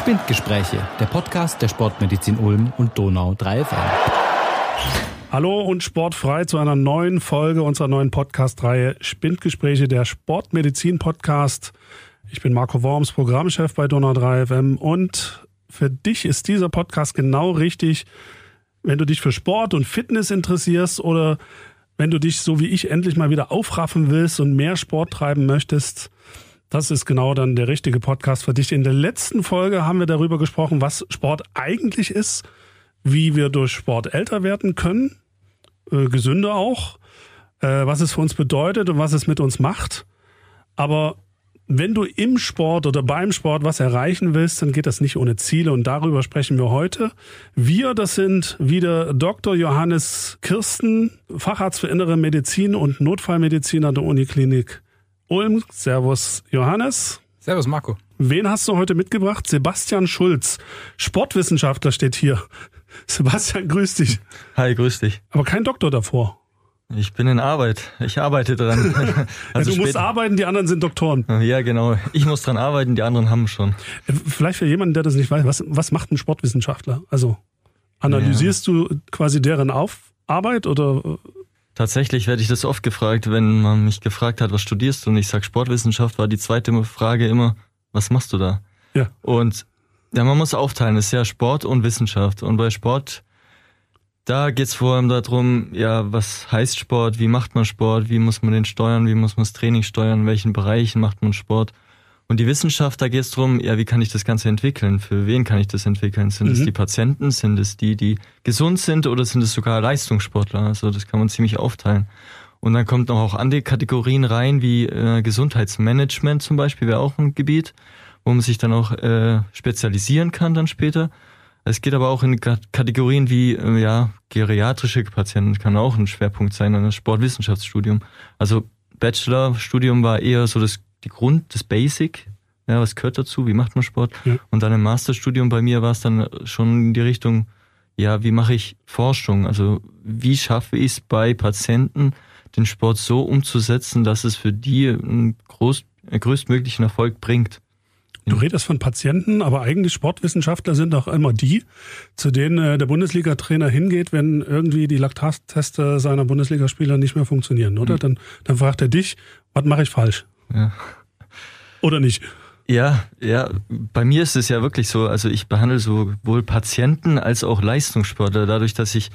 Spindgespräche, der Podcast der Sportmedizin Ulm und Donau 3 FM. Hallo und sportfrei zu einer neuen Folge unserer neuen Podcast-Reihe Spindgespräche, der Sportmedizin-Podcast. Ich bin Marco Worms, Programmchef bei Donau 3 FM und für dich ist dieser Podcast genau richtig, wenn du dich für Sport und Fitness interessierst oder wenn du dich so wie ich endlich mal wieder aufraffen willst und mehr Sport treiben möchtest. Das ist genau dann der richtige Podcast für dich. In der letzten Folge haben wir darüber gesprochen, was Sport eigentlich ist, wie wir durch Sport älter werden können, äh, gesünder auch, äh, was es für uns bedeutet und was es mit uns macht. Aber wenn du im Sport oder beim Sport was erreichen willst, dann geht das nicht ohne Ziele und darüber sprechen wir heute. Wir, das sind wieder Dr. Johannes Kirsten, Facharzt für Innere Medizin und Notfallmediziner der Uniklinik Ulm. Servus Johannes. Servus Marco. Wen hast du heute mitgebracht? Sebastian Schulz, Sportwissenschaftler steht hier. Sebastian, grüß dich. Hi, grüß dich. Aber kein Doktor davor. Ich bin in Arbeit. Ich arbeite dran. Also ja, du musst arbeiten, die anderen sind Doktoren. Ja, genau. Ich muss dran arbeiten, die anderen haben schon. Vielleicht für jemanden, der das nicht weiß, was, was macht ein Sportwissenschaftler? Also analysierst ja. du quasi deren Auf Arbeit oder? Tatsächlich werde ich das oft gefragt, wenn man mich gefragt hat, was studierst du? Und ich sage Sportwissenschaft, war die zweite Frage immer, was machst du da? Ja. Und ja, man muss aufteilen, das ist ja Sport und Wissenschaft. Und bei Sport da geht's vor allem darum, ja, was heißt Sport, wie macht man Sport, wie muss man den steuern, wie muss man das Training steuern, in welchen Bereichen macht man Sport. Und die Wissenschaft, da geht's drum, ja, wie kann ich das Ganze entwickeln? Für wen kann ich das entwickeln? Sind mhm. es die Patienten? Sind es die, die gesund sind oder sind es sogar Leistungssportler? Also das kann man ziemlich aufteilen. Und dann kommt noch auch andere Kategorien rein, wie äh, Gesundheitsmanagement zum Beispiel, wäre auch ein Gebiet, wo man sich dann auch äh, spezialisieren kann dann später. Es geht aber auch in Kategorien wie äh, ja geriatrische Patienten kann auch ein Schwerpunkt sein, ein Sportwissenschaftsstudium. Also Bachelorstudium war eher so das die Grund, das Basic, ja, was gehört dazu, wie macht man Sport? Ja. Und dann im Masterstudium bei mir war es dann schon in die Richtung, ja, wie mache ich Forschung? Also wie schaffe ich es bei Patienten, den Sport so umzusetzen, dass es für die einen groß, größtmöglichen Erfolg bringt? Du redest von Patienten, aber eigentlich Sportwissenschaftler sind doch immer die, zu denen äh, der Bundesliga-Trainer hingeht, wenn irgendwie die Laktatteste seiner Bundesligaspieler nicht mehr funktionieren, oder? Mhm. Dann, dann fragt er dich, was mache ich falsch? Ja. Oder nicht? Ja, ja, bei mir ist es ja wirklich so, also ich behandle sowohl Patienten als auch Leistungssportler, dadurch, dass ich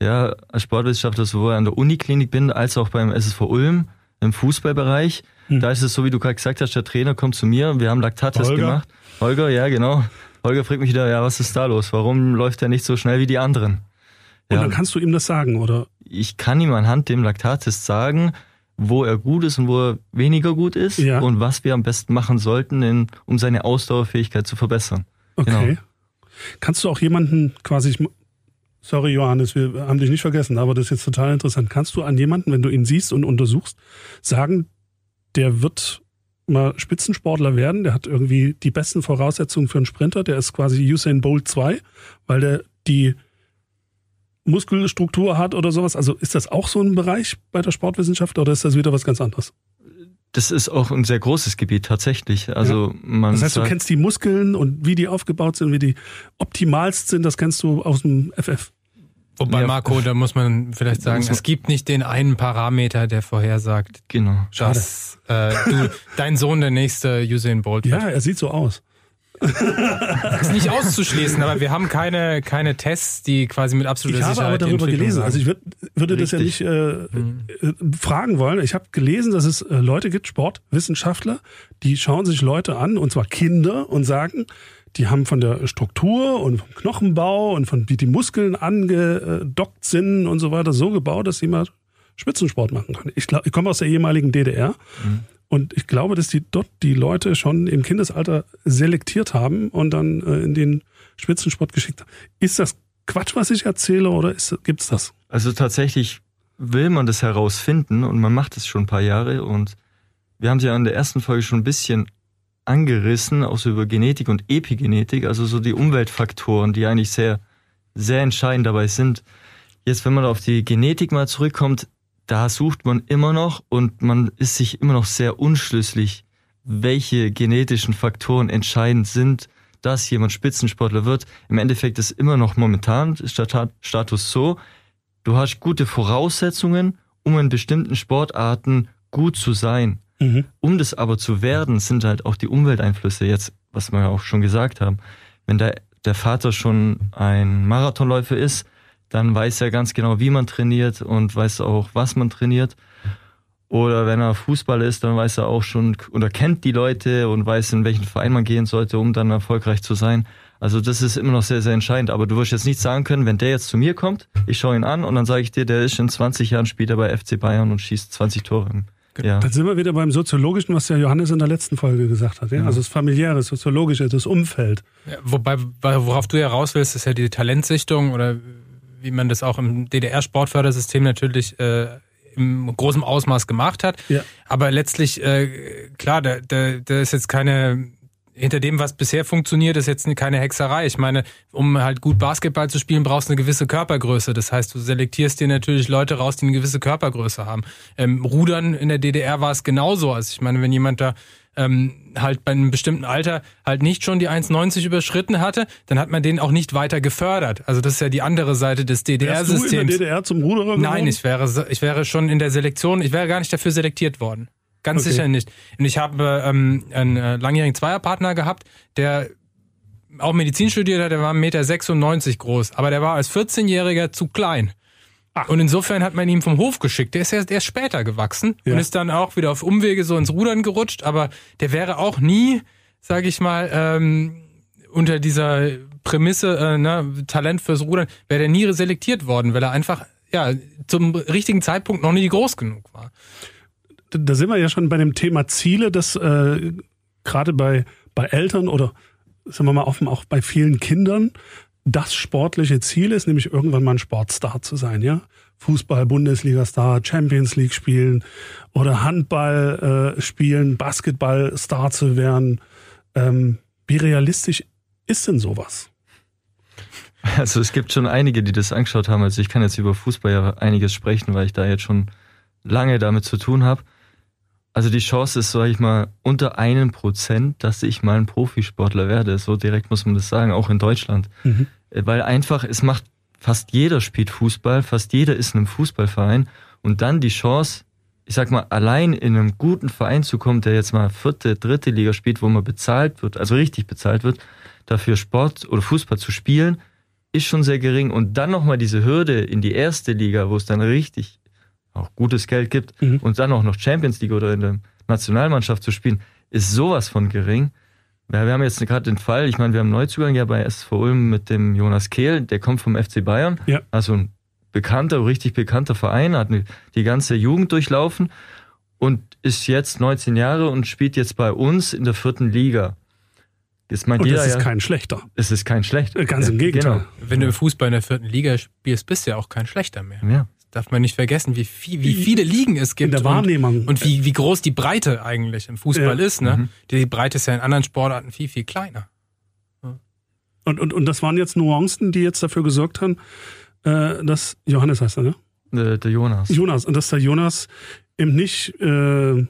ja als Sportwissenschaftler sowohl an der Uniklinik bin, als auch beim SSV Ulm im Fußballbereich. Hm. Da ist es so, wie du gerade gesagt hast, der Trainer kommt zu mir, wir haben Laktattest gemacht. Holger, ja, genau. Holger fragt mich wieder, ja, was ist da los? Warum läuft er nicht so schnell wie die anderen? Ja. Und dann kannst du ihm das sagen, oder? Ich kann ihm anhand dem Laktattest sagen, wo er gut ist und wo er weniger gut ist ja. und was wir am besten machen sollten, in, um seine Ausdauerfähigkeit zu verbessern. Okay. Genau. Kannst du auch jemanden quasi, sorry Johannes, wir haben dich nicht vergessen, aber das ist jetzt total interessant. Kannst du an jemanden, wenn du ihn siehst und untersuchst, sagen, der wird mal Spitzensportler werden, der hat irgendwie die besten Voraussetzungen für einen Sprinter, der ist quasi Usain Bolt 2, weil der die Muskelstruktur hat oder sowas. Also ist das auch so ein Bereich bei der Sportwissenschaft oder ist das wieder was ganz anderes? Das ist auch ein sehr großes Gebiet tatsächlich. Also ja. man das heißt, du kennst die Muskeln und wie die aufgebaut sind, wie die optimalst sind, das kennst du aus dem FF. Wobei, Marco, da muss man vielleicht sagen, es gibt nicht den einen Parameter, der vorhersagt, genau. dass äh, du, dein Sohn der nächste Usain Bolt wird. Ja, er sieht so aus. Das ist nicht auszuschließen, aber wir haben keine, keine Tests, die quasi mit absoluter Sicherheit. Ich habe aber darüber gelesen. Also ich würd, würde Richtig. das ja nicht äh, mhm. Äh, fragen wollen. Ich habe gelesen, dass es äh, Leute gibt, Sportwissenschaftler, die schauen sich Leute an, und zwar Kinder, und sagen, die haben von der Struktur und vom Knochenbau und von wie die Muskeln angedockt sind und so weiter so gebaut, dass sie mal Spitzensport machen können. Ich, glaub, ich komme aus der ehemaligen DDR mhm. Und ich glaube, dass die dort die Leute schon im Kindesalter selektiert haben und dann äh, in den Spitzensport geschickt haben. Ist das Quatsch, was ich erzähle oder gibt es das? Also tatsächlich will man das herausfinden und man macht es schon ein paar Jahre und wir haben es ja in der ersten Folge schon ein bisschen angerissen, auch so über Genetik und Epigenetik, also so die Umweltfaktoren, die eigentlich sehr, sehr entscheidend dabei sind. Jetzt, wenn man auf die Genetik mal zurückkommt, da sucht man immer noch und man ist sich immer noch sehr unschlüssig, welche genetischen Faktoren entscheidend sind, dass jemand Spitzensportler wird. Im Endeffekt ist immer noch momentan Status so, du hast gute Voraussetzungen, um in bestimmten Sportarten gut zu sein. Mhm. Um das aber zu werden, sind halt auch die Umwelteinflüsse jetzt, was wir ja auch schon gesagt haben. Wenn der, der Vater schon ein Marathonläufer ist, dann weiß er ganz genau, wie man trainiert und weiß auch, was man trainiert. Oder wenn er Fußballer ist, dann weiß er auch schon oder kennt die Leute und weiß, in welchen Verein man gehen sollte, um dann erfolgreich zu sein. Also das ist immer noch sehr, sehr entscheidend. Aber du wirst jetzt nicht sagen können, wenn der jetzt zu mir kommt, ich schaue ihn an und dann sage ich dir, der ist in 20 Jahren später bei FC Bayern und schießt 20 Tore. Ja. Dann sind wir wieder beim Soziologischen, was ja Johannes in der letzten Folge gesagt hat. Ja? ja. Also das familiäre, das soziologische, das Umfeld. Ja, wobei, worauf du ja raus willst, ist ja die Talentsichtung oder wie man das auch im DDR-Sportfördersystem natürlich äh, im großen Ausmaß gemacht hat. Ja. Aber letztlich, äh, klar, da, da, da ist jetzt keine hinter dem, was bisher funktioniert, ist jetzt keine Hexerei. Ich meine, um halt gut Basketball zu spielen, brauchst du eine gewisse Körpergröße. Das heißt, du selektierst dir natürlich Leute raus, die eine gewisse Körpergröße haben. Ähm, Rudern in der DDR war es genauso. Also ich meine, wenn jemand da ähm, halt bei einem bestimmten Alter halt nicht schon die 1,90 überschritten hatte, dann hat man den auch nicht weiter gefördert. Also das ist ja die andere Seite des DDR-Systems. Du in der DDR zum Ruderer geworden? Nein, ich wäre, ich wäre schon in der Selektion, ich wäre gar nicht dafür selektiert worden. Ganz okay. sicher nicht. Und ich habe ähm, einen äh, langjährigen Zweierpartner gehabt, der auch Medizin studiert hat, der war 1,96 Meter groß, aber der war als 14-Jähriger zu klein. Ach. Und insofern hat man ihn vom Hof geschickt. Der ist ja erst später gewachsen ja. und ist dann auch wieder auf Umwege so ins Rudern gerutscht, aber der wäre auch nie, sag ich mal, ähm, unter dieser Prämisse, äh, ne, Talent fürs Rudern, wäre der nie selektiert worden, weil er einfach ja zum richtigen Zeitpunkt noch nie groß genug war. Da sind wir ja schon bei dem Thema Ziele, dass äh, gerade bei, bei Eltern oder sagen wir mal offen auch bei vielen Kindern das sportliche Ziel ist, nämlich irgendwann mal ein Sportstar zu sein, ja. Fußball, Bundesliga-Star, Champions League spielen oder Handball äh, spielen, Basketball-Star zu werden. Ähm, wie realistisch ist denn sowas? Also es gibt schon einige, die das angeschaut haben. Also ich kann jetzt über Fußball ja einiges sprechen, weil ich da jetzt schon lange damit zu tun habe. Also die Chance ist, sag ich mal, unter einem Prozent, dass ich mal ein Profisportler werde. So direkt muss man das sagen, auch in Deutschland. Mhm. Weil einfach, es macht, fast jeder spielt Fußball, fast jeder ist in einem Fußballverein und dann die Chance, ich sag mal, allein in einem guten Verein zu kommen, der jetzt mal vierte, dritte Liga spielt, wo man bezahlt wird, also richtig bezahlt wird, dafür Sport oder Fußball zu spielen, ist schon sehr gering. Und dann nochmal diese Hürde in die erste Liga, wo es dann richtig auch gutes Geld gibt mhm. und dann auch noch Champions League oder in der Nationalmannschaft zu spielen, ist sowas von gering. Ja, wir haben jetzt gerade den Fall, ich meine, wir haben einen Neuzugang ja bei SV Ulm mit dem Jonas Kehl, der kommt vom FC Bayern. Ja. Also ein bekannter, richtig bekannter Verein, hat die ganze Jugend durchlaufen und ist jetzt 19 Jahre und spielt jetzt bei uns in der vierten Liga. Ist mein und das ist ja, kein schlechter. Es ist kein schlechter. Ganz im Gegenteil. Genau. Wenn du im Fußball in der vierten Liga spielst, bist du ja auch kein schlechter mehr. Ja darf man nicht vergessen, wie, viel, wie viele Ligen es gibt. In der Wahrnehmung. Und, und wie, wie groß die Breite eigentlich im Fußball ja. ist. Ne? Mhm. Die Breite ist ja in anderen Sportarten viel, viel kleiner. Und, und, und das waren jetzt Nuancen, die jetzt dafür gesorgt haben, äh, dass Johannes heißt er, ne? Der, der Jonas. Jonas. Und dass der Jonas eben nicht äh, in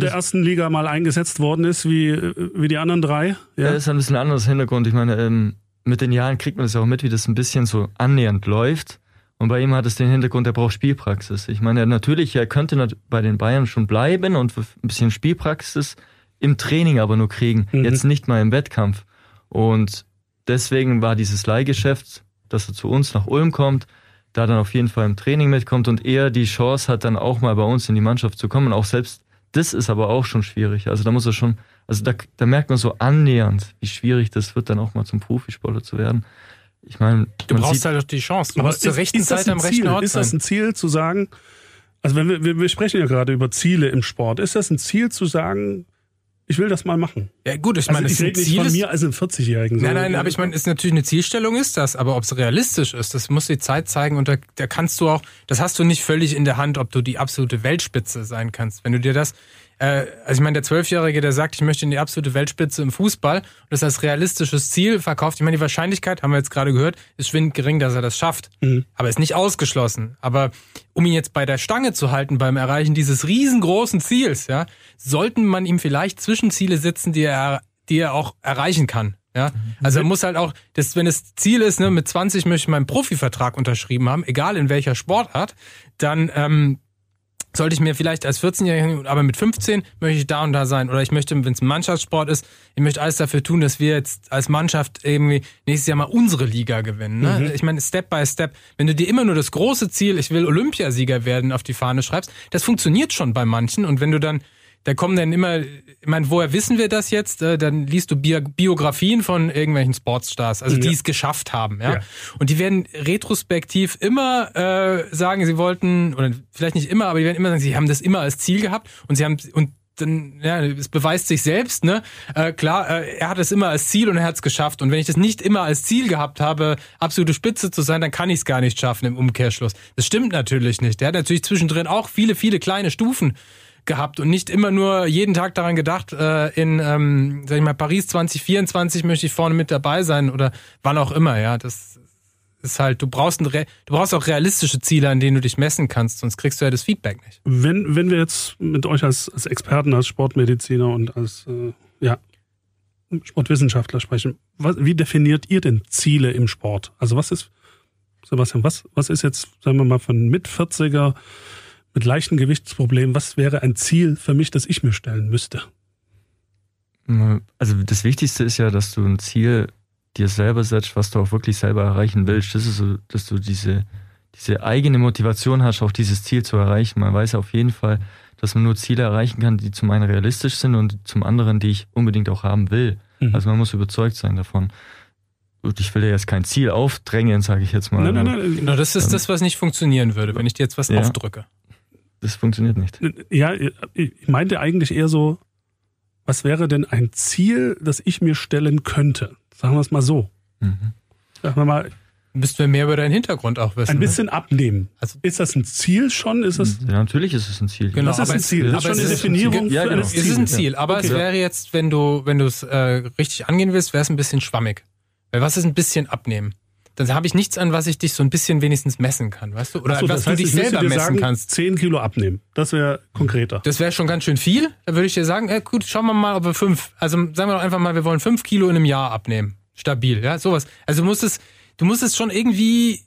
der ersten Liga mal eingesetzt worden ist, wie, wie die anderen drei. Ja, ja ist ein bisschen anderes Hintergrund. Ich meine, ähm, mit den Jahren kriegt man das auch mit, wie das ein bisschen so annähernd läuft. Und bei ihm hat es den Hintergrund, er braucht Spielpraxis. Ich meine, natürlich, er könnte bei den Bayern schon bleiben und ein bisschen Spielpraxis im Training aber nur kriegen, mhm. jetzt nicht mal im Wettkampf. Und deswegen war dieses Leihgeschäft, dass er zu uns nach Ulm kommt, da dann auf jeden Fall im Training mitkommt und er die Chance hat, dann auch mal bei uns in die Mannschaft zu kommen. Auch selbst das ist aber auch schon schwierig. Also da muss er schon, also da, da merkt man so annähernd, wie schwierig das wird, dann auch mal zum Profisportler zu werden. Ich meine, du brauchst halt die Chance. Du musst zur rechten Zeit am rechten Ort Ist das ein Ziel zu sagen, also wenn wir, wir, wir sprechen ja gerade über Ziele im Sport, ist das ein Ziel zu sagen, ich will das mal machen. Ja gut, ich meine, also ich rede nicht von mir als einem 40-Jährigen. Nein, nein, aber ich meine, ist natürlich eine Zielstellung ist das, aber ob es realistisch ist, das muss die Zeit zeigen und da, da kannst du auch, das hast du nicht völlig in der Hand, ob du die absolute Weltspitze sein kannst. Wenn du dir das also ich meine, der Zwölfjährige, der sagt, ich möchte in die absolute Weltspitze im Fußball und das als realistisches Ziel verkauft. Ich meine, die Wahrscheinlichkeit, haben wir jetzt gerade gehört, ist schwindend gering, dass er das schafft. Mhm. Aber ist nicht ausgeschlossen. Aber um ihn jetzt bei der Stange zu halten beim Erreichen dieses riesengroßen Ziels, ja, sollten man ihm vielleicht Zwischenziele setzen, die er die er auch erreichen kann. Ja, also er muss halt auch, das, wenn das Ziel ist, ne, mit 20 möchte ich meinen Profivertrag unterschrieben haben, egal in welcher Sportart, dann ähm, sollte ich mir vielleicht als 14-Jähriger, aber mit 15 möchte ich da und da sein. Oder ich möchte, wenn es ein Mannschaftssport ist, ich möchte alles dafür tun, dass wir jetzt als Mannschaft irgendwie nächstes Jahr mal unsere Liga gewinnen. Ne? Mhm. Ich meine, Step by Step, wenn du dir immer nur das große Ziel, ich will Olympiasieger werden, auf die Fahne schreibst, das funktioniert schon bei manchen. Und wenn du dann da kommen dann immer, ich meine, woher wissen wir das jetzt? Äh, dann liest du Biografien von irgendwelchen Sportstars, also die ja. es geschafft haben, ja? ja. Und die werden retrospektiv immer äh, sagen, sie wollten, oder vielleicht nicht immer, aber die werden immer sagen, sie haben das immer als Ziel gehabt und sie haben und dann, ja, es beweist sich selbst, ne? Äh, klar, äh, er hat es immer als Ziel und er hat es geschafft. Und wenn ich das nicht immer als Ziel gehabt habe, absolute Spitze zu sein, dann kann ich es gar nicht schaffen im Umkehrschluss. Das stimmt natürlich nicht. Er hat natürlich zwischendrin auch viele, viele kleine Stufen gehabt und nicht immer nur jeden Tag daran gedacht, äh, in, ähm, sag ich mal, Paris 2024 möchte ich vorne mit dabei sein oder wann auch immer, ja. Das ist halt, du brauchst, ein, du brauchst auch realistische Ziele, an denen du dich messen kannst, sonst kriegst du ja das Feedback nicht. Wenn, wenn wir jetzt mit euch als, als Experten, als Sportmediziner und als äh, ja, Sportwissenschaftler sprechen, was, wie definiert ihr denn Ziele im Sport? Also was ist, Sebastian, was, was ist jetzt, sagen wir mal, von mit 40er mit leichten Gewichtsproblemen, was wäre ein Ziel für mich, das ich mir stellen müsste? Also das Wichtigste ist ja, dass du ein Ziel dir selber setzt, was du auch wirklich selber erreichen willst. Das ist so, dass du diese, diese eigene Motivation hast, auch dieses Ziel zu erreichen. Man weiß auf jeden Fall, dass man nur Ziele erreichen kann, die zum einen realistisch sind und zum anderen, die ich unbedingt auch haben will. Mhm. Also man muss überzeugt sein davon. Und ich will ja jetzt kein Ziel aufdrängen, sage ich jetzt mal. Nein, nein, nein. Genau, das ist das, was nicht funktionieren würde, wenn ich dir jetzt was ja. aufdrücke. Das funktioniert nicht. Ja, ich meinte eigentlich eher so, was wäre denn ein Ziel, das ich mir stellen könnte? Sagen wir es mal so. Mhm. Sagen wir mal. Müssten wir mehr über deinen Hintergrund auch wissen. Ein ne? bisschen ne? abnehmen. Also, ist das ein Ziel schon? Ist es? Ja, natürlich ist es ein Ziel. Genau, das ist ein Ziel. Das ist schon eine Definition. Ja, genau. Es ist ein Ziel, aber okay. es wäre jetzt, wenn du, wenn du es äh, richtig angehen willst, wäre es ein bisschen schwammig. Weil was ist ein bisschen abnehmen? Dann habe ich nichts an, was ich dich so ein bisschen wenigstens messen kann, weißt du? Oder so, was du dich selber messen sagen, kannst. 10 Kilo abnehmen. Das wäre konkreter. Das wäre schon ganz schön viel. Da würde ich dir sagen, äh, gut, schauen wir mal, ob wir fünf, also sagen wir doch einfach mal, wir wollen fünf Kilo in einem Jahr abnehmen. Stabil, ja, sowas. Also du musst es, du musst es schon irgendwie,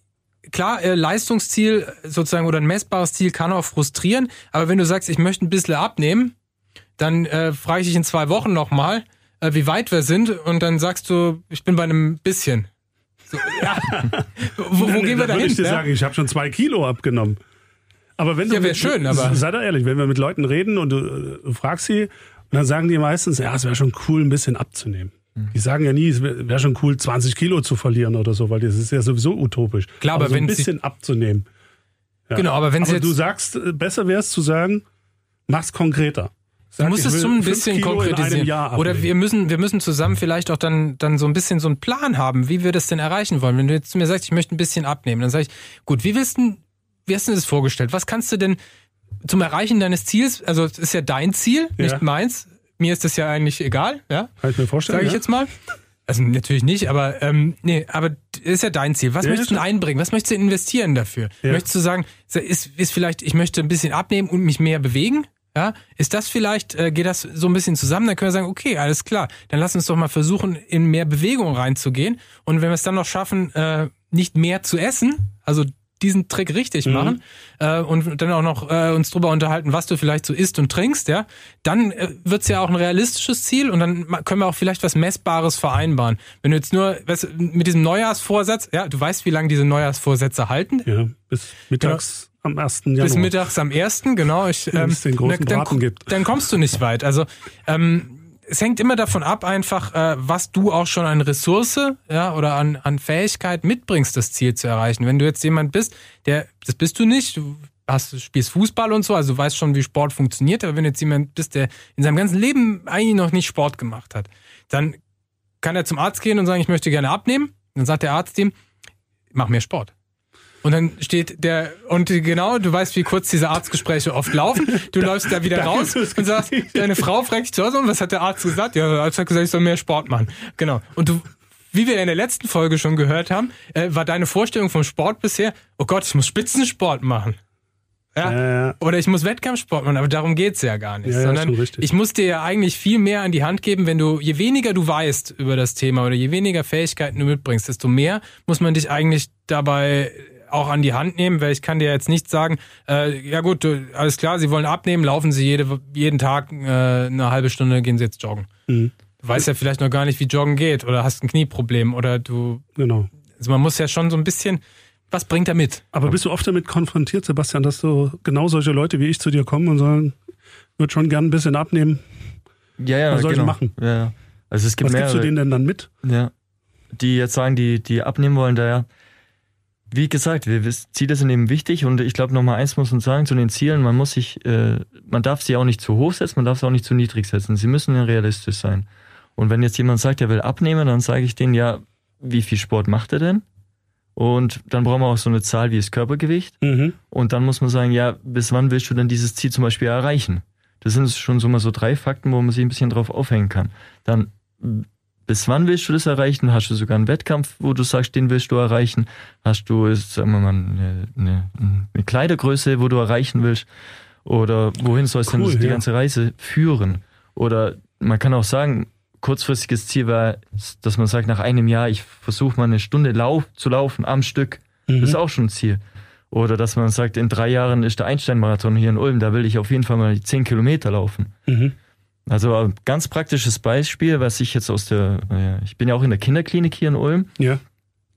klar, äh, Leistungsziel sozusagen oder ein messbares Ziel kann auch frustrieren, aber wenn du sagst, ich möchte ein bisschen abnehmen, dann äh, frage ich dich in zwei Wochen nochmal, äh, wie weit wir sind und dann sagst du, ich bin bei einem bisschen. So, ja. wo, wo gehen wir da hin? Ich dir ja? sagen, ich habe schon zwei Kilo abgenommen. Aber wenn du, ja, wäre schön, aber. Sei doch ehrlich, wenn wir mit Leuten reden und du, du fragst sie, dann sagen die meistens, ja, es wäre schon cool, ein bisschen abzunehmen. Mhm. Die sagen ja nie, es wäre wär schon cool, 20 Kilo zu verlieren oder so, weil das ist ja sowieso utopisch. Klar, aber, aber so wenn ein bisschen abzunehmen. Ja. Genau, aber wenn aber sie du sagst, äh, besser wäre es zu sagen, mach's konkreter. Du musst es schon ein bisschen konkretisieren. Oder wir müssen, wir müssen zusammen vielleicht auch dann, dann so ein bisschen so einen Plan haben, wie wir das denn erreichen wollen. Wenn du jetzt zu mir sagst, ich möchte ein bisschen abnehmen, dann sage ich, gut, wie willst du, wie hast du das vorgestellt? Was kannst du denn zum Erreichen deines Ziels, also es ist ja dein Ziel, ja. nicht meins. Mir ist das ja eigentlich egal, ja? Kann ich mir vorstellen. Sag ich ja? jetzt mal. Also natürlich nicht, aber ähm, nee, aber ist ja dein Ziel. Was ja, möchtest du einbringen? Was möchtest du investieren dafür? Möchtest du sagen, ist, ist vielleicht, ich möchte ein bisschen abnehmen und mich mehr bewegen? Ja, ist das vielleicht, äh, geht das so ein bisschen zusammen? Dann können wir sagen, okay, alles klar, dann lass uns doch mal versuchen, in mehr Bewegung reinzugehen. Und wenn wir es dann noch schaffen, äh, nicht mehr zu essen, also diesen Trick richtig mhm. machen äh, und dann auch noch äh, uns drüber unterhalten, was du vielleicht so isst und trinkst, ja, dann äh, wird's ja auch ein realistisches Ziel und dann können wir auch vielleicht was Messbares vereinbaren. Wenn du jetzt nur weißt, mit diesem Neujahrsvorsatz, ja, du weißt, wie lange diese Neujahrsvorsätze halten? Ja, bis mittags. Genau am 1. Januar. Bis mittags am 1. genau. Ich, ähm, es den großen dann, dann, gibt. dann kommst du nicht weit. Also ähm, es hängt immer davon ab, einfach, äh, was du auch schon an Ressource ja, oder an, an Fähigkeit mitbringst, das Ziel zu erreichen. Wenn du jetzt jemand bist, der, das bist du nicht, du hast, spielst Fußball und so, also du weißt schon, wie Sport funktioniert, aber wenn du jetzt jemand bist, der in seinem ganzen Leben eigentlich noch nicht Sport gemacht hat, dann kann er zum Arzt gehen und sagen, ich möchte gerne abnehmen. Dann sagt der Arzt ihm, mach mehr Sport. Und dann steht der, und genau, du weißt, wie kurz diese Arztgespräche oft laufen. Du läufst da wieder raus und sagst, deine Frau fragt dich zu Hause, und was hat der Arzt gesagt? Ja, der Arzt hat gesagt, ich soll mehr Sport machen. Genau. Und du, wie wir in der letzten Folge schon gehört haben, äh, war deine Vorstellung vom Sport bisher, oh Gott, ich muss Spitzensport machen. Ja? Äh, Oder ich muss Wettkampfsport machen, aber darum geht's ja gar nicht. Ja, sondern ich muss dir ja eigentlich viel mehr an die Hand geben, wenn du, je weniger du weißt über das Thema oder je weniger Fähigkeiten du mitbringst, desto mehr muss man dich eigentlich dabei auch an die Hand nehmen, weil ich kann dir jetzt nicht sagen, äh, ja gut, alles klar, sie wollen abnehmen, laufen sie jede, jeden Tag äh, eine halbe Stunde, gehen sie jetzt joggen. Mhm. Du weißt ja vielleicht noch gar nicht, wie joggen geht oder hast ein Knieproblem oder du. Genau. Also man muss ja schon so ein bisschen, was bringt er mit? Aber bist du oft damit konfrontiert, Sebastian, dass so genau solche Leute wie ich zu dir kommen und sagen, würde schon gern ein bisschen abnehmen? Ja, ja, was soll genau. ich machen? Ja, ja. Also es gibt was mehrere, gibst du denen denn dann mit? Ja. Die jetzt sagen, die, die abnehmen wollen, da ja wie gesagt, wir, Ziele sind eben wichtig und ich glaube, nochmal eins muss man sagen zu den Zielen, man muss sich, äh, man darf sie auch nicht zu hoch setzen, man darf sie auch nicht zu niedrig setzen. Sie müssen ja realistisch sein. Und wenn jetzt jemand sagt, er will abnehmen, dann sage ich denen, ja, wie viel Sport macht er denn? Und dann brauchen wir auch so eine Zahl wie das Körpergewicht. Mhm. Und dann muss man sagen, ja, bis wann willst du denn dieses Ziel zum Beispiel erreichen? Das sind schon so mal so drei Fakten, wo man sich ein bisschen drauf aufhängen kann. Dann bis wann willst du das erreichen? Hast du sogar einen Wettkampf, wo du sagst, den willst du erreichen? Hast du, sagen wir mal, eine, eine, eine Kleidergröße, wo du erreichen willst? Oder wohin soll es cool, denn die ja. ganze Reise führen? Oder man kann auch sagen, kurzfristiges Ziel war, dass man sagt, nach einem Jahr, ich versuche mal eine Stunde lauf, zu laufen am Stück. Mhm. Das ist auch schon ein Ziel. Oder dass man sagt, in drei Jahren ist der Einstein-Marathon hier in Ulm, da will ich auf jeden Fall mal zehn Kilometer laufen. Mhm. Also ein ganz praktisches Beispiel, was ich jetzt aus der, ich bin ja auch in der Kinderklinik hier in Ulm. Ja.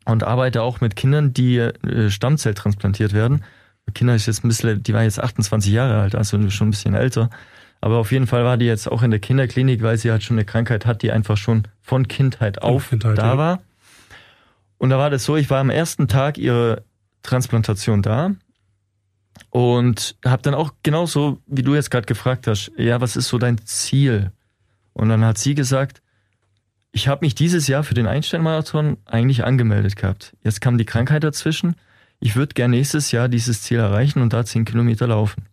Und arbeite auch mit Kindern, die äh, Stammzelltransplantiert werden. Kinder ist jetzt ein bisschen, die war jetzt 28 Jahre alt, also schon ein bisschen älter. Aber auf jeden Fall war die jetzt auch in der Kinderklinik, weil sie halt schon eine Krankheit hat, die einfach schon von Kindheit auf Kindheit, da ja. war. Und da war das so, ich war am ersten Tag ihrer Transplantation da und habe dann auch genauso, wie du jetzt gerade gefragt hast, ja, was ist so dein Ziel? Und dann hat sie gesagt, ich habe mich dieses Jahr für den Einstein-Marathon eigentlich angemeldet gehabt. Jetzt kam die Krankheit dazwischen. Ich würde gern nächstes Jahr dieses Ziel erreichen und da zehn Kilometer laufen.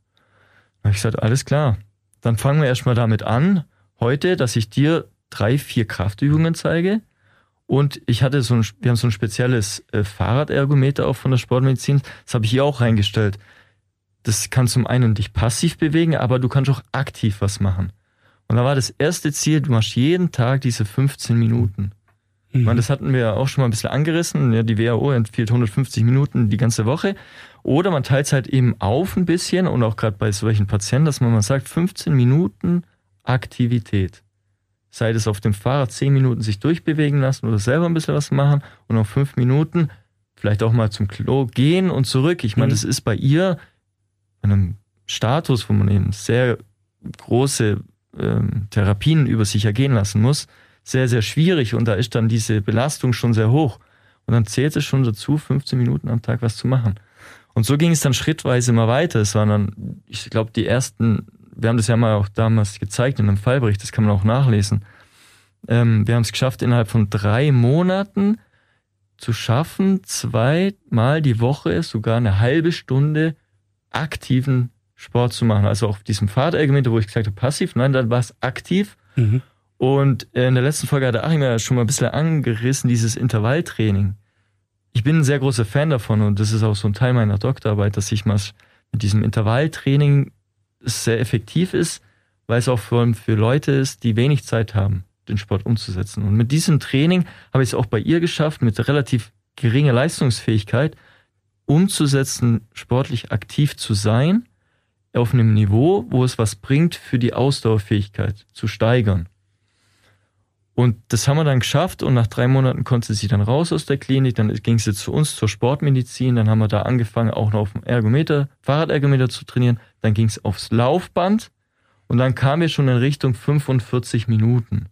Da habe ich gesagt, alles klar. Dann fangen wir erstmal damit an, heute, dass ich dir drei, vier Kraftübungen zeige. Und ich hatte so ein, wir haben so ein spezielles äh, Fahrradergometer auch von der Sportmedizin. Das habe ich hier auch reingestellt das kann zum einen dich passiv bewegen, aber du kannst auch aktiv was machen. Und da war das erste Ziel, du machst jeden Tag diese 15 Minuten. Mhm. Ich meine, das hatten wir auch schon mal ein bisschen angerissen. Ja, die WHO empfiehlt 150 Minuten die ganze Woche. Oder man teilt es halt eben auf ein bisschen und auch gerade bei solchen Patienten, dass man mal sagt, 15 Minuten Aktivität. Sei es auf dem Fahrrad 10 Minuten sich durchbewegen lassen oder selber ein bisschen was machen und noch 5 Minuten vielleicht auch mal zum Klo gehen und zurück. Ich meine, mhm. das ist bei ihr einem Status, wo man eben sehr große ähm, Therapien über sich ergehen lassen muss, sehr, sehr schwierig und da ist dann diese Belastung schon sehr hoch. Und dann zählt es schon dazu, 15 Minuten am Tag was zu machen. Und so ging es dann schrittweise immer weiter. Es waren dann, ich glaube, die ersten, wir haben das ja mal auch damals gezeigt in einem Fallbericht, das kann man auch nachlesen. Ähm, wir haben es geschafft, innerhalb von drei Monaten zu schaffen, zweimal die Woche sogar eine halbe Stunde aktiven Sport zu machen. Also auf diesem Fahrradargument, wo ich gesagt habe, passiv, nein, dann war es aktiv. Mhm. Und in der letzten Folge hat der Achim ja schon mal ein bisschen angerissen, dieses Intervalltraining. Ich bin ein sehr großer Fan davon und das ist auch so ein Teil meiner Doktorarbeit, dass ich mal mit diesem Intervalltraining sehr effektiv ist, weil es auch vor allem für Leute ist, die wenig Zeit haben, den Sport umzusetzen. Und mit diesem Training habe ich es auch bei ihr geschafft, mit relativ geringer Leistungsfähigkeit, umzusetzen, sportlich aktiv zu sein, auf einem Niveau, wo es was bringt, für die Ausdauerfähigkeit zu steigern. Und das haben wir dann geschafft und nach drei Monaten konnte sie dann raus aus der Klinik, dann ging sie zu uns zur Sportmedizin, dann haben wir da angefangen, auch noch auf dem Ergometer, Fahrradergometer zu trainieren, dann ging es aufs Laufband und dann kam wir schon in Richtung 45 Minuten.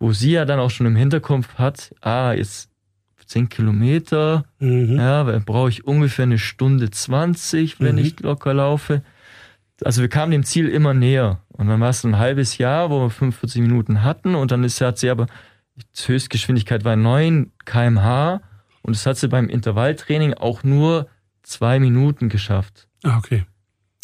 Wo sie ja dann auch schon im Hinterkopf hat, ah, jetzt 10 Kilometer, mhm. ja, dann brauche ich ungefähr eine Stunde 20, wenn mhm. ich locker laufe. Also wir kamen dem Ziel immer näher. Und dann war es ein halbes Jahr, wo wir 45 Minuten hatten und dann ist, hat sie aber, die Höchstgeschwindigkeit war 9 kmh und das hat sie beim Intervalltraining auch nur zwei Minuten geschafft. Ah, okay.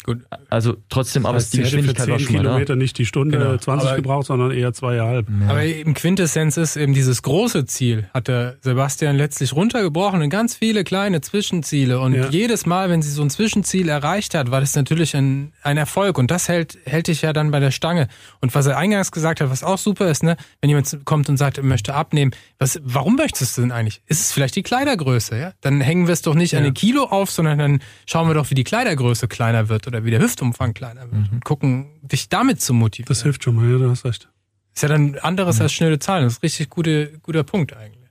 Gut. Also trotzdem, das heißt, aber die Geschwindigkeit war schon Kilometer da. nicht die Stunde genau. 20 aber, gebraucht, sondern eher zweieinhalb. Ja. Aber im Quintessenz ist eben dieses große Ziel, hat der Sebastian letztlich runtergebrochen in ganz viele kleine Zwischenziele. Und ja. jedes Mal, wenn sie so ein Zwischenziel erreicht hat, war das natürlich ein, ein Erfolg. Und das hält, hält dich ja dann bei der Stange. Und was er eingangs gesagt hat, was auch super ist, ne, wenn jemand kommt und sagt, er möchte abnehmen, was, warum möchtest du denn eigentlich? Ist es vielleicht die Kleidergröße, ja? Dann hängen wir es doch nicht ja. an den Kilo auf, sondern dann schauen wir doch, wie die Kleidergröße kleiner wird oder wie der Hüftumfang kleiner wird. Mhm. Gucken, dich damit zu motivieren. Das hilft schon mal, ja, du hast recht. Ist ja dann anderes mhm. als schnelle Zahlen. Das ist ein richtig gute, guter Punkt eigentlich.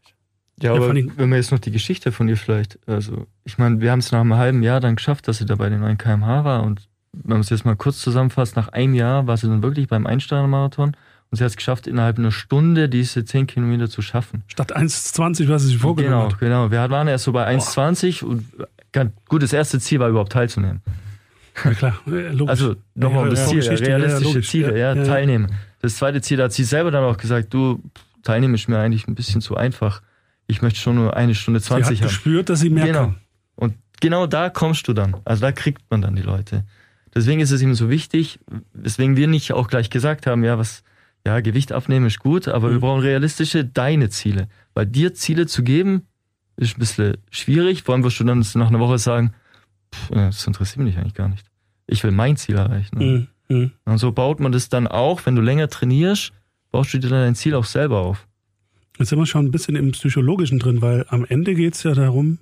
Ja, aber ja, wenn man jetzt noch die Geschichte von ihr vielleicht, also ich meine, wir haben es nach einem halben Jahr dann geschafft, dass sie da bei den 9 kmh war und wenn man es jetzt mal kurz zusammenfasst, nach einem Jahr war sie dann wirklich beim Einsteigermarathon und sie hat es geschafft, innerhalb einer Stunde diese 10 Kilometer zu schaffen. Statt 1,20, was sie sich vorgenommen genau, hat. Genau, genau. Wir waren erst so bei 1,20 und gut, das erste Ziel war überhaupt teilzunehmen. Ja, klar, logisch. Also nochmal um das Ziel, realistische Ziele, ja, teilnehmen. Das zweite Ziel, da hat sie selber dann auch gesagt, du, teilnehmen ist mir eigentlich ein bisschen zu einfach. Ich möchte schon nur eine Stunde 20 sie hat haben. gespürt, dass sie mehr genau. kann. Und genau da kommst du dann. Also da kriegt man dann die Leute. Deswegen ist es ihm so wichtig, weswegen wir nicht auch gleich gesagt haben, ja, was, ja, Gewicht abnehmen ist gut, aber mhm. wir brauchen realistische deine Ziele. Weil dir Ziele zu geben, ist ein bisschen schwierig. Vor allem wirst du dann nach einer Woche sagen, pff, das interessiert mich eigentlich gar nicht. Ich will mein Ziel erreichen. Mhm. Mhm. Und so baut man das dann auch, wenn du länger trainierst, baust du dir dann dein Ziel auch selber auf. Jetzt sind wir schon ein bisschen im Psychologischen drin, weil am Ende geht es ja darum,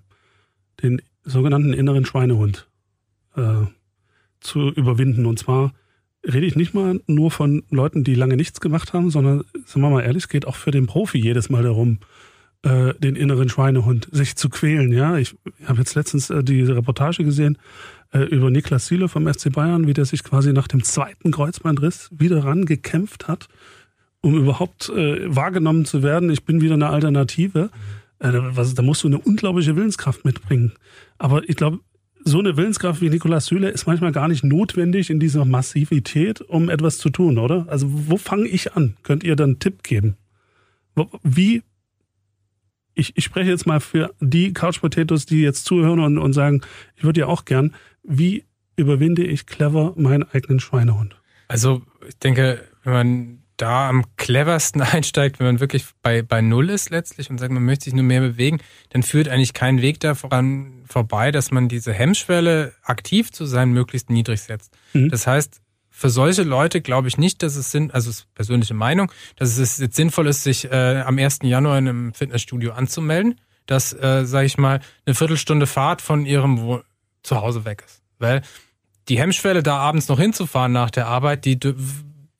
den sogenannten inneren Schweinehund äh, zu überwinden. Und zwar rede ich nicht mal nur von Leuten, die lange nichts gemacht haben, sondern, sagen wir mal ehrlich, es geht auch für den Profi jedes Mal darum, äh, den inneren Schweinehund, sich zu quälen. Ja, ich habe jetzt letztens äh, diese Reportage gesehen äh, über Niklas Siele vom SC Bayern, wie der sich quasi nach dem zweiten Kreuzbandriss wieder rangekämpft hat, um überhaupt äh, wahrgenommen zu werden. Ich bin wieder eine Alternative. Äh, was, da musst du eine unglaubliche Willenskraft mitbringen. Aber ich glaube, so eine Willenskraft wie Niklas Süle ist manchmal gar nicht notwendig in dieser Massivität, um etwas zu tun, oder? Also wo fange ich an? Könnt ihr dann einen Tipp geben? Wie ich, ich spreche jetzt mal für die Couch Potatoes, die jetzt zuhören und, und sagen, ich würde ja auch gern, wie überwinde ich clever meinen eigenen Schweinehund? Also ich denke, wenn man da am cleversten einsteigt, wenn man wirklich bei, bei Null ist letztlich und sagt, man möchte sich nur mehr bewegen, dann führt eigentlich kein Weg daran vorbei, dass man diese Hemmschwelle aktiv zu sein möglichst niedrig setzt. Mhm. Das heißt, für solche Leute glaube ich nicht, dass es sind, also ist persönliche Meinung, dass es jetzt sinnvoll ist, sich äh, am 1. Januar in einem Fitnessstudio anzumelden, dass, äh, sage ich mal, eine Viertelstunde Fahrt von ihrem Wo Zuhause weg ist. Weil die Hemmschwelle, da abends noch hinzufahren nach der Arbeit, die,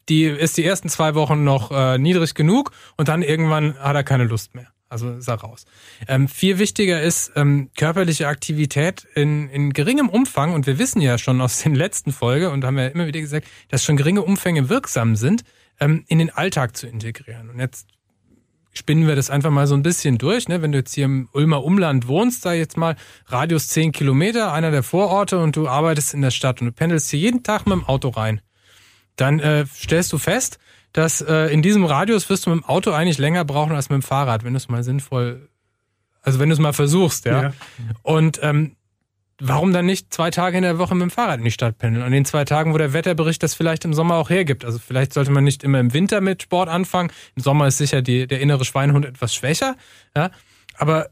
die ist die ersten zwei Wochen noch äh, niedrig genug und dann irgendwann hat er keine Lust mehr. Also ist er raus. Ähm, viel wichtiger ist ähm, körperliche Aktivität in, in geringem Umfang. Und wir wissen ja schon aus den letzten Folge und haben ja immer wieder gesagt, dass schon geringe Umfänge wirksam sind, ähm, in den Alltag zu integrieren. Und jetzt spinnen wir das einfach mal so ein bisschen durch. Ne? Wenn du jetzt hier im Ulmer Umland wohnst, da jetzt mal Radius 10 Kilometer, einer der Vororte und du arbeitest in der Stadt und du pendelst hier jeden Tag mit dem Auto rein, dann äh, stellst du fest, dass äh, in diesem Radius wirst du mit dem Auto eigentlich länger brauchen als mit dem Fahrrad, wenn du es mal sinnvoll, also wenn du es mal versuchst, ja. ja. Und ähm, warum dann nicht zwei Tage in der Woche mit dem Fahrrad in die Stadt pendeln? An den zwei Tagen, wo der Wetterbericht das vielleicht im Sommer auch hergibt. Also vielleicht sollte man nicht immer im Winter mit Sport anfangen. Im Sommer ist sicher die, der innere Schweinehund etwas schwächer, ja. Aber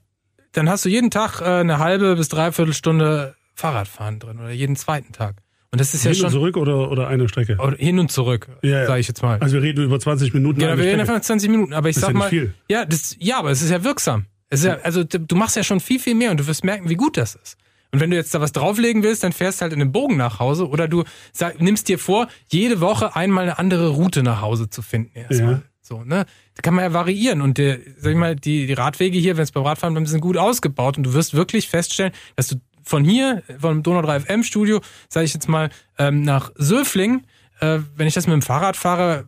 dann hast du jeden Tag äh, eine halbe bis dreiviertel Stunde Fahrradfahren drin oder jeden zweiten Tag. Und das ist hin ja schon. Hin und zurück oder, oder eine Strecke? Oder hin und zurück, ja, ja. sage ich jetzt mal. Also wir reden über 20 Minuten. Ja, wir reden einfach 20 Minuten. Aber ich das sag ja mal. Viel. Ja, das, ja, aber es ist ja wirksam. Es ist ja, also du machst ja schon viel, viel mehr und du wirst merken, wie gut das ist. Und wenn du jetzt da was drauflegen willst, dann fährst du halt in den Bogen nach Hause oder du sag, nimmst dir vor, jede Woche einmal eine andere Route nach Hause zu finden erstmal. Ja. So, ne? Da kann man ja variieren und der, sag ich mal, die, die Radwege hier, wenn es beim Radfahren bleibt, sind gut ausgebaut und du wirst wirklich feststellen, dass du von hier, vom Donau 3 FM Studio, sage ich jetzt mal, ähm, nach Söfling, äh, wenn ich das mit dem Fahrrad fahre,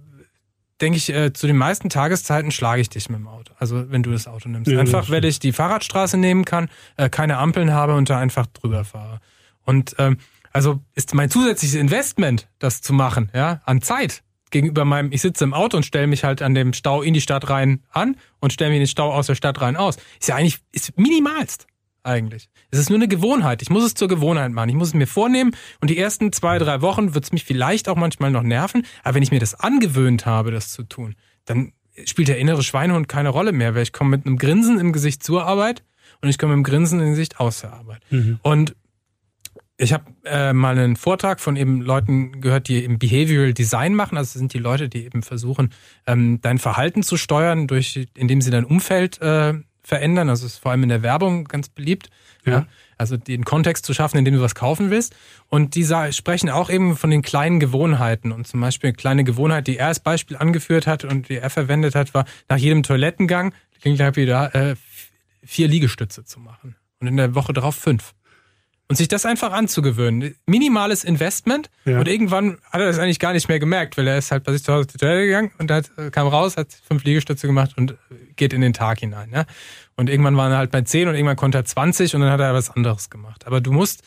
denke ich, äh, zu den meisten Tageszeiten schlage ich dich mit dem Auto. Also wenn du das Auto nimmst. Ja, einfach, weil ich die Fahrradstraße nehmen kann, äh, keine Ampeln habe und da einfach drüber fahre. Und ähm, also ist mein zusätzliches Investment, das zu machen, ja, an Zeit gegenüber meinem, ich sitze im Auto und stelle mich halt an dem Stau in die Stadt rein an und stelle mich in den Stau aus der Stadt rein aus, ist ja eigentlich ist minimalst. Eigentlich. Es ist nur eine Gewohnheit. Ich muss es zur Gewohnheit machen. Ich muss es mir vornehmen und die ersten zwei, drei Wochen wird es mich vielleicht auch manchmal noch nerven. Aber wenn ich mir das angewöhnt habe, das zu tun, dann spielt der innere Schweinehund keine Rolle mehr, weil ich komme mit einem Grinsen im Gesicht zur Arbeit und ich komme mit einem Grinsen im Gesicht aus der Arbeit. Mhm. Und ich habe äh, mal einen Vortrag von eben Leuten gehört, die eben Behavioral Design machen. Also das sind die Leute, die eben versuchen, ähm, dein Verhalten zu steuern, durch, indem sie dein Umfeld äh, verändern. Also ist vor allem in der Werbung ganz beliebt. Ja. ja. Also den Kontext zu schaffen, in dem du was kaufen willst. Und die sprechen auch eben von den kleinen Gewohnheiten. Und zum Beispiel eine kleine Gewohnheit, die er als Beispiel angeführt hat und die er verwendet hat, war nach jedem Toilettengang, klingt halt wieder, äh, vier Liegestütze zu machen. Und in der Woche darauf fünf. Und sich das einfach anzugewöhnen. Minimales Investment. Ja. Und irgendwann hat er das eigentlich gar nicht mehr gemerkt, weil er ist halt bei sich zu Hause gegangen und hat, äh, kam raus, hat fünf Liegestütze gemacht und geht in den Tag hinein. Ja? Und irgendwann waren er halt bei zehn und irgendwann konnte er 20 und dann hat er was anderes gemacht. Aber du musst,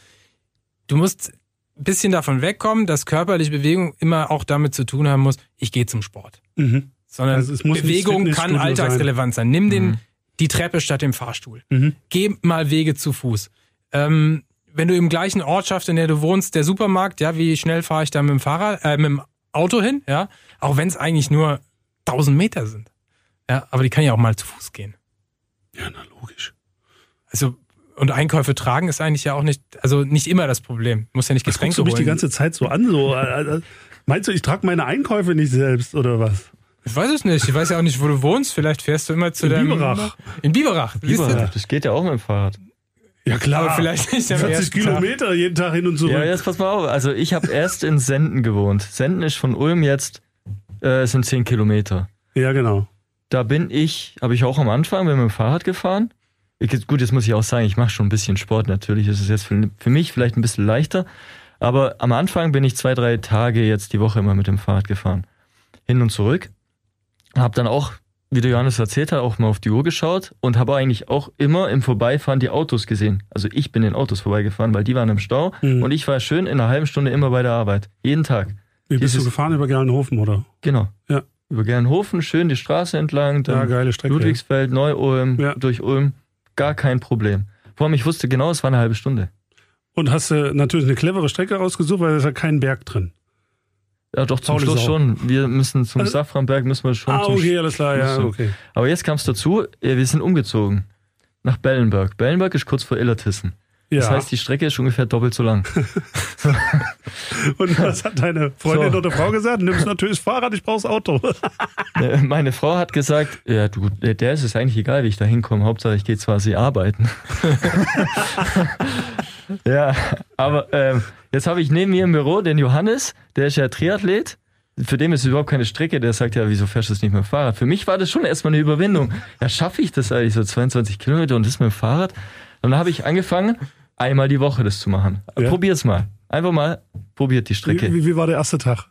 du musst ein bisschen davon wegkommen, dass körperliche Bewegung immer auch damit zu tun haben muss, ich gehe zum Sport. Mhm. Sondern also Bewegung kann alltagsrelevant sein. sein. Nimm den, mhm. die Treppe statt dem Fahrstuhl. Mhm. Geh mal Wege zu Fuß. Ähm, wenn du im gleichen Ortschaft, in der du wohnst, der Supermarkt, ja, wie schnell fahre ich da mit dem Fahrrad, äh, mit dem Auto hin, ja, auch wenn es eigentlich nur 1000 Meter sind. Ja, aber die kann ja auch mal zu Fuß gehen. Ja, na logisch. Also und Einkäufe tragen ist eigentlich ja auch nicht, also nicht immer das Problem. Muss ja nicht Getränke das du mich die ganze Zeit so an, so. Äh, äh, meinst du, ich trage meine Einkäufe nicht selbst oder was? Ich weiß es nicht. Ich weiß ja auch nicht, wo du wohnst. Vielleicht fährst du immer zu in Biberach. In Biberach. Biberach. Das geht ja auch mit dem Fahrrad. Ja klar, aber vielleicht nicht 40 Kilometer Tag. jeden Tag hin und zurück. Ja, jetzt pass mal auf. Also ich habe erst in Senden gewohnt. Senden ist von Ulm jetzt, äh, sind 10 Kilometer. Ja, genau. Da bin ich, habe ich auch am Anfang bin mit dem Fahrrad gefahren. Ich, gut, jetzt muss ich auch sagen, ich mache schon ein bisschen Sport. Natürlich ist es jetzt für, für mich vielleicht ein bisschen leichter. Aber am Anfang bin ich zwei, drei Tage jetzt die Woche immer mit dem Fahrrad gefahren. Hin und zurück. Hab dann auch wie der Johannes erzählt hat, auch mal auf die Uhr geschaut und habe eigentlich auch immer im Vorbeifahren die Autos gesehen. Also ich bin den Autos vorbeigefahren, weil die waren im Stau mhm. und ich war schön in einer halben Stunde immer bei der Arbeit. Jeden Tag. Wie bist Dieses, du gefahren über Gelnhofen, oder? Genau. Ja. Über Gelnhofen, schön die Straße entlang, dann ja, geile Strecke, Ludwigsfeld, Neu-Ulm, ja. durch Ulm. Gar kein Problem. Vor allem, ich wusste genau, es war eine halbe Stunde. Und hast du natürlich eine clevere Strecke rausgesucht, weil da ist ja kein Berg drin. Ja, doch, zum Schluss schon. Wir müssen zum also, Safranberg, müssen wir schon. Ah, okay, alles klar, ja, okay. Aber jetzt kam es dazu, wir sind umgezogen. Nach Bellenberg. Bellenberg ist kurz vor Illertissen. Ja. Das heißt, die Strecke ist ungefähr doppelt so lang. Und was hat deine Freundin so. oder Frau gesagt? Nimmst natürlich das Fahrrad, ich brauch's Auto. Meine Frau hat gesagt, ja, du, der ist es eigentlich egal, wie ich da hinkomme. Hauptsache, ich gehe zwar sie arbeiten. ja, aber ähm, Jetzt habe ich neben mir im Büro den Johannes, der ist ja Triathlet. Für den ist es überhaupt keine Strecke. Der sagt ja, wieso fährst du das nicht mit dem Fahrrad? Für mich war das schon erstmal eine Überwindung. Ja, schaffe ich das eigentlich so 22 Kilometer und das mit dem Fahrrad? Und dann habe ich angefangen, einmal die Woche das zu machen. Ja. Probier's mal. Einfach mal, probiert die Strecke. Wie, wie war der erste Tag?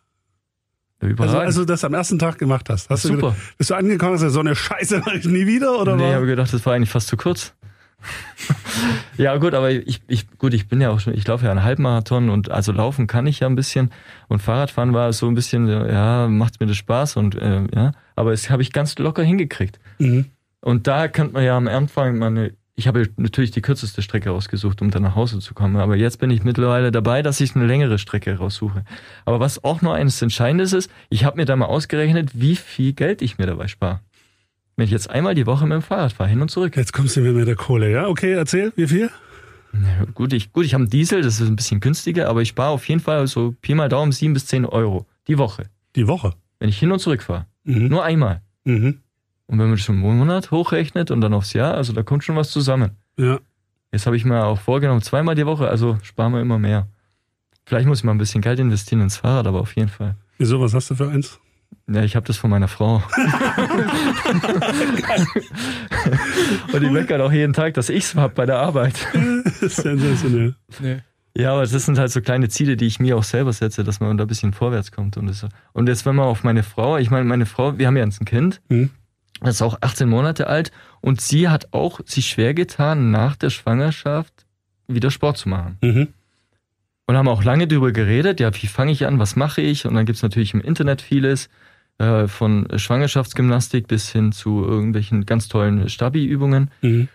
Also, als du das am ersten Tag gemacht hast, hast du super. Gedacht, bist du angekommen und gesagt, so eine Scheiße mache ich nie wieder? Oder nee, ich habe gedacht, das war eigentlich fast zu kurz. ja, gut, aber ich, ich, gut, ich bin ja auch schon, ich laufe ja einen Halbmarathon und also laufen kann ich ja ein bisschen und Fahrradfahren war so ein bisschen, ja, macht mir das Spaß und äh, ja, aber das habe ich ganz locker hingekriegt. Mhm. Und da könnte man ja am Anfang meine, ich habe natürlich die kürzeste Strecke rausgesucht, um dann nach Hause zu kommen, aber jetzt bin ich mittlerweile dabei, dass ich eine längere Strecke raussuche. Aber was auch noch eines Entscheidendes ist, ich habe mir da mal ausgerechnet, wie viel Geld ich mir dabei spare wenn ich jetzt einmal die Woche mit dem Fahrrad fahre, hin und zurück. Jetzt kommst du mir mit der Kohle, ja? Okay, erzähl, wie viel? Ja, gut, ich, gut, ich habe einen Diesel, das ist ein bisschen günstiger, aber ich spare auf jeden Fall so Pi mal Daumen sieben bis zehn Euro die Woche. Die Woche? Wenn ich hin und zurück fahre. Mhm. Nur einmal. Mhm. Und wenn man das im Monat hochrechnet und dann aufs Jahr, also da kommt schon was zusammen. Ja. Jetzt habe ich mir auch vorgenommen, zweimal die Woche, also sparen wir immer mehr. Vielleicht muss ich mal ein bisschen Geld investieren ins Fahrrad, aber auf jeden Fall. Wieso, was hast du für eins? Ja, ich habe das von meiner Frau. und die meckert auch jeden Tag, dass ich es habe bei der Arbeit. Sensationell. Nee. Ja, aber das sind halt so kleine Ziele, die ich mir auch selber setze, dass man da ein bisschen vorwärts kommt. Und, das, und jetzt, wenn man auf meine Frau, ich meine, meine Frau, wir haben ja jetzt ein Kind, mhm. das ist auch 18 Monate alt, und sie hat auch sich schwer getan, nach der Schwangerschaft wieder Sport zu machen. Mhm. Und haben auch lange darüber geredet, ja, wie fange ich an, was mache ich? Und dann gibt's natürlich im Internet vieles. Äh, von Schwangerschaftsgymnastik bis hin zu irgendwelchen ganz tollen Stabi-Übungen. Mhm.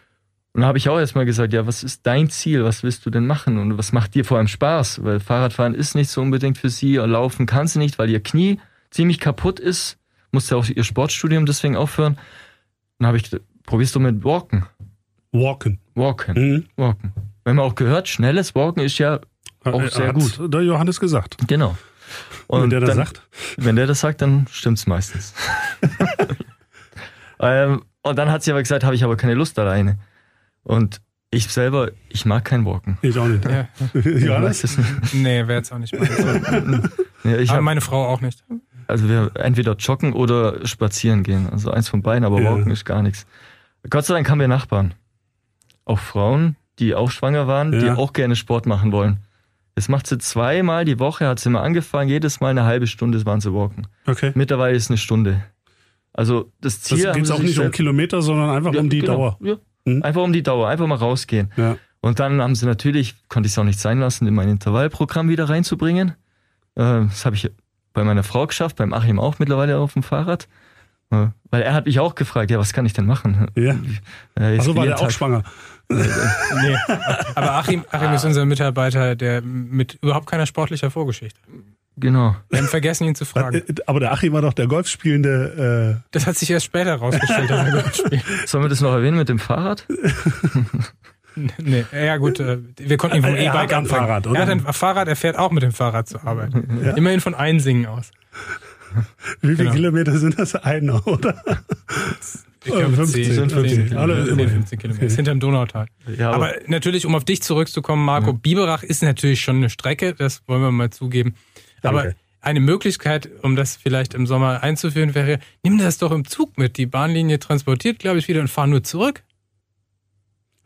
Und da habe ich auch erstmal gesagt, ja, was ist dein Ziel? Was willst du denn machen? Und was macht dir vor allem Spaß? Weil Fahrradfahren ist nicht so unbedingt für sie. Laufen kann sie nicht, weil ihr Knie ziemlich kaputt ist. Musste auch ihr Sportstudium deswegen aufhören. Dann habe ich gesagt, probierst du mit Walken. Walken. Walken. Mhm. Walken. Wenn man auch gehört, schnelles Walken ist ja auch äh, sehr gut. Der Johannes gesagt. Genau. Und wenn der das dann, sagt? Wenn der das sagt, dann stimmt's meistens. ähm, und dann hat sie aber gesagt, habe ich aber keine Lust alleine. Und ich selber, ich mag kein Walken. Ich auch nicht. Ja. ich weiß es nicht. Nee, wäre jetzt auch nicht meins. ja, ich aber hab, meine Frau auch nicht. Also wir entweder joggen oder spazieren gehen. Also eins von beiden, aber ja. Walken ist gar nichts. Gott sei Dank haben wir Nachbarn. Auch Frauen, die auch schwanger waren, ja. die auch gerne Sport machen wollen. Das macht sie zweimal die Woche, hat sie mal angefangen, jedes Mal eine halbe Stunde waren sie walken. Okay. Mittlerweile ist eine Stunde. Also das Ziel. Das geht auch nicht um Kilometer, sondern einfach ja, um die genau. Dauer. Ja, hm? Einfach um die Dauer, einfach mal rausgehen. Ja. Und dann haben sie natürlich, konnte ich es auch nicht sein lassen, in mein Intervallprogramm wieder reinzubringen. Äh, das habe ich bei meiner Frau geschafft, beim Achim auch mittlerweile auf dem Fahrrad. Äh, weil er hat mich auch gefragt, ja, was kann ich denn machen? Ja. Also war der auch schwanger. Nee. Aber Achim, Achim ist unser Mitarbeiter, der mit überhaupt keiner sportlicher Vorgeschichte. Genau. Wir haben vergessen, ihn zu fragen. Äh, aber der Achim war doch der Golfspielende. Äh das hat sich erst später rausgestellt, dass er Golf spielt. Sollen wir das noch erwähnen mit dem Fahrrad? nee, ja gut, äh, wir konnten ihn vom E-Bike anfangen. Fahrrad, oder? Er hat ein Fahrrad, er fährt auch mit dem Fahrrad zur Arbeit. Ja. Immerhin von Einsingen aus. Wie viele genau. Kilometer sind das? Einer, oder? Ich glaube 15. 15, 15, Alle nee, 15 Kilometer. Okay. Hinterm Donautal. Ja, aber, aber, natürlich, um auf dich zurückzukommen, Marco, ja. Biberach ist natürlich schon eine Strecke, das wollen wir mal zugeben. Danke. Aber eine Möglichkeit, um das vielleicht im Sommer einzuführen, wäre, nimm das doch im Zug mit. Die Bahnlinie transportiert, glaube ich, wieder und fahr nur zurück.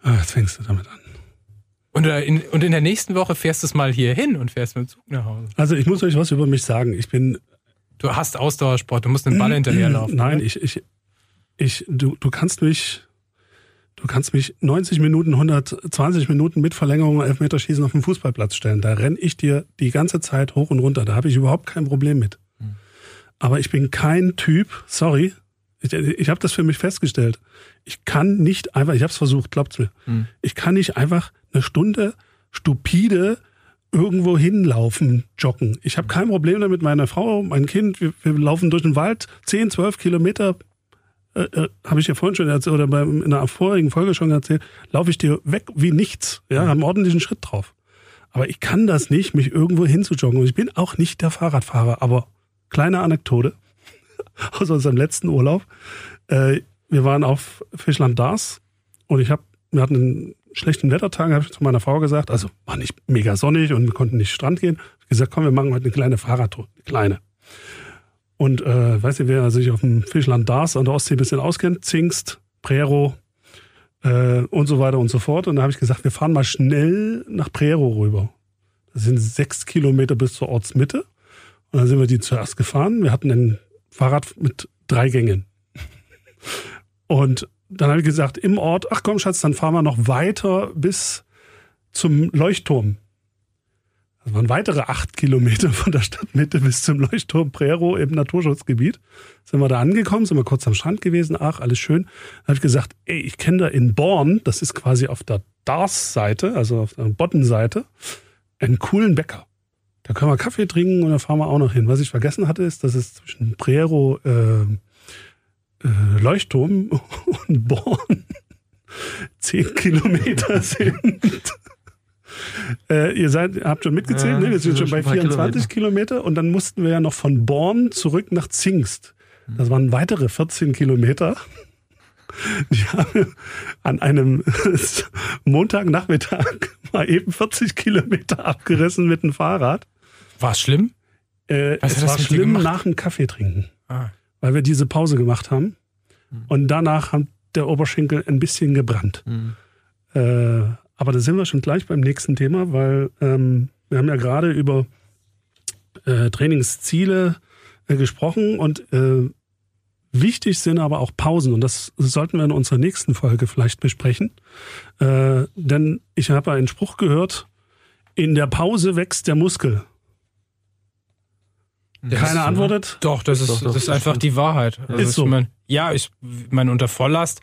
Ah, jetzt fängst du damit an. Und äh, in, und in der nächsten Woche fährst du es mal hier hin und fährst mit dem Zug nach Hause. Also ich muss euch was über mich sagen. Ich bin. Du hast Ausdauersport, du musst den Ball hinterherlaufen. Nein, ich, ich, ich, du, du kannst mich, du kannst mich 90 Minuten, 120 Minuten mit Verlängerung Elfmeterschießen auf den Fußballplatz stellen. Da renne ich dir die ganze Zeit hoch und runter. Da habe ich überhaupt kein Problem mit. Hm. Aber ich bin kein Typ, sorry, ich, ich habe das für mich festgestellt. Ich kann nicht einfach, ich habe es versucht, glaubt's mir. Hm. Ich kann nicht einfach eine Stunde stupide irgendwo hinlaufen, joggen. Ich habe kein Problem damit, meine Frau, mein Kind, wir, wir laufen durch den Wald 10, 12 Kilometer äh, äh, habe ich ja vorhin schon erzählt, oder bei, in einer vorigen Folge schon erzählt, laufe ich dir weg wie nichts. Ja, haben ordentlichen Schritt drauf. Aber ich kann das nicht, mich irgendwo hinzujoggen. Und ich bin auch nicht der Fahrradfahrer. Aber kleine Anekdote aus unserem letzten Urlaub. Äh, wir waren auf Fischland Dars und ich habe, wir hatten einen schlechten Wettertag, habe ich zu meiner Frau gesagt, also war nicht mega sonnig und wir konnten nicht Strand gehen. Ich gesagt, komm, wir machen heute eine kleine Fahrradtour, eine kleine. Und äh, weiß nicht, wer sich auf dem Fischland Dars an der Ostsee ein bisschen auskennt, Zingst, Prero äh, und so weiter und so fort. Und da habe ich gesagt, wir fahren mal schnell nach Prero rüber. Das sind sechs Kilometer bis zur Ortsmitte. Und dann sind wir die zuerst gefahren. Wir hatten ein Fahrrad mit drei Gängen. Und dann habe ich gesagt, im Ort, ach komm Schatz, dann fahren wir noch weiter bis zum Leuchtturm. Das waren weitere acht Kilometer von der Stadtmitte bis zum Leuchtturm Prero im Naturschutzgebiet. Sind wir da angekommen, sind wir kurz am Strand gewesen, ach, alles schön. Dann habe ich gesagt, ey, ich kenne da in Born, das ist quasi auf der Dars-Seite, also auf der Boddenseite, einen coolen Bäcker. Da können wir Kaffee trinken und da fahren wir auch noch hin. Was ich vergessen hatte, ist, dass es zwischen Prero äh, äh, Leuchtturm und Born zehn Kilometer sind. Äh, ihr seid, habt schon mitgezählt, ja, ne? Wir sind schon bei 24 Kilometer. Kilometer. und dann mussten wir ja noch von Born zurück nach Zingst. Das waren weitere 14 Kilometer. Die haben an einem Montagnachmittag mal eben 40 Kilometer abgerissen mit dem Fahrrad. War es schlimm? Äh, es war schlimm nach dem Kaffee trinken. Ah. Weil wir diese Pause gemacht haben. Mhm. Und danach hat der Oberschenkel ein bisschen gebrannt. Mhm. Äh, aber da sind wir schon gleich beim nächsten Thema, weil ähm, wir haben ja gerade über äh, Trainingsziele äh, gesprochen und äh, wichtig sind aber auch Pausen und das sollten wir in unserer nächsten Folge vielleicht besprechen. Äh, denn ich habe einen Spruch gehört, in der Pause wächst der Muskel. Das Keiner antwortet? Doch, das ist, doch, doch, das ist einfach die Wahrheit. Also ist so. Ich mein, ja, ich meine, unter Volllast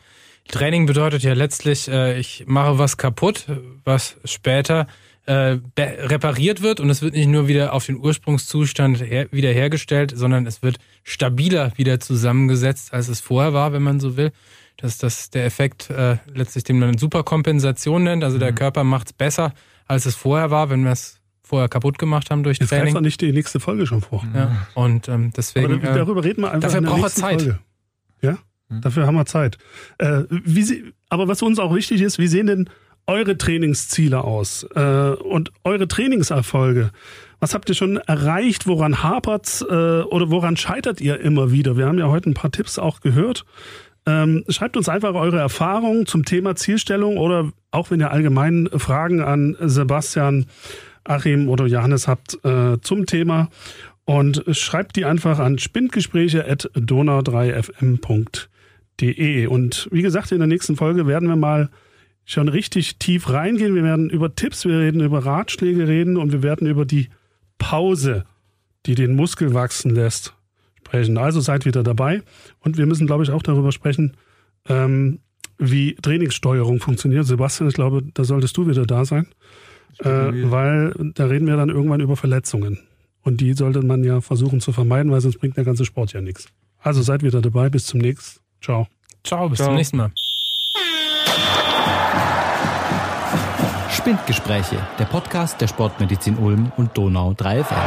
Training bedeutet ja letztlich, äh, ich mache was kaputt, was später äh, repariert wird und es wird nicht nur wieder auf den Ursprungszustand her wiederhergestellt, sondern es wird stabiler wieder zusammengesetzt, als es vorher war, wenn man so will. Das ist das der Effekt äh, letztlich, den man Superkompensation nennt. Also mhm. der Körper macht es besser, als es vorher war, wenn wir es vorher kaputt gemacht haben durch Jetzt Training. Jetzt nicht die nächste Folge schon vor. Ja, und ähm, deswegen. Aber darüber reden wir einfach dafür braucht er Zeit. Folge. Ja, mhm. dafür haben wir Zeit. Äh, wie sie, aber was uns auch wichtig ist, wie sehen denn eure Trainingsziele aus äh, und eure Trainingserfolge? Was habt ihr schon erreicht? Woran hapert's äh, oder woran scheitert ihr immer wieder? Wir haben ja heute ein paar Tipps auch gehört. Ähm, schreibt uns einfach eure Erfahrungen zum Thema Zielstellung oder auch wenn ihr allgemein Fragen an Sebastian, Achim oder Johannes habt äh, zum Thema und schreibt die einfach an spindgespräche.donau3fm.de. Und wie gesagt, in der nächsten Folge werden wir mal schon richtig tief reingehen. Wir werden über Tipps, wir reden über Ratschläge reden und wir werden über die Pause, die den Muskel wachsen lässt, sprechen. Also seid wieder dabei. Und wir müssen, glaube ich, auch darüber sprechen, ähm, wie Trainingssteuerung funktioniert. Sebastian, ich glaube, da solltest du wieder da sein, äh, weil da reden wir dann irgendwann über Verletzungen. Und die sollte man ja versuchen zu vermeiden, weil sonst bringt der ganze Sport ja nichts. Also seid wieder dabei. Bis zum nächsten. Ciao. Ciao, bis Ciao. zum nächsten Mal. Spindgespräche, der Podcast der Sportmedizin Ulm und Donau 3 FM.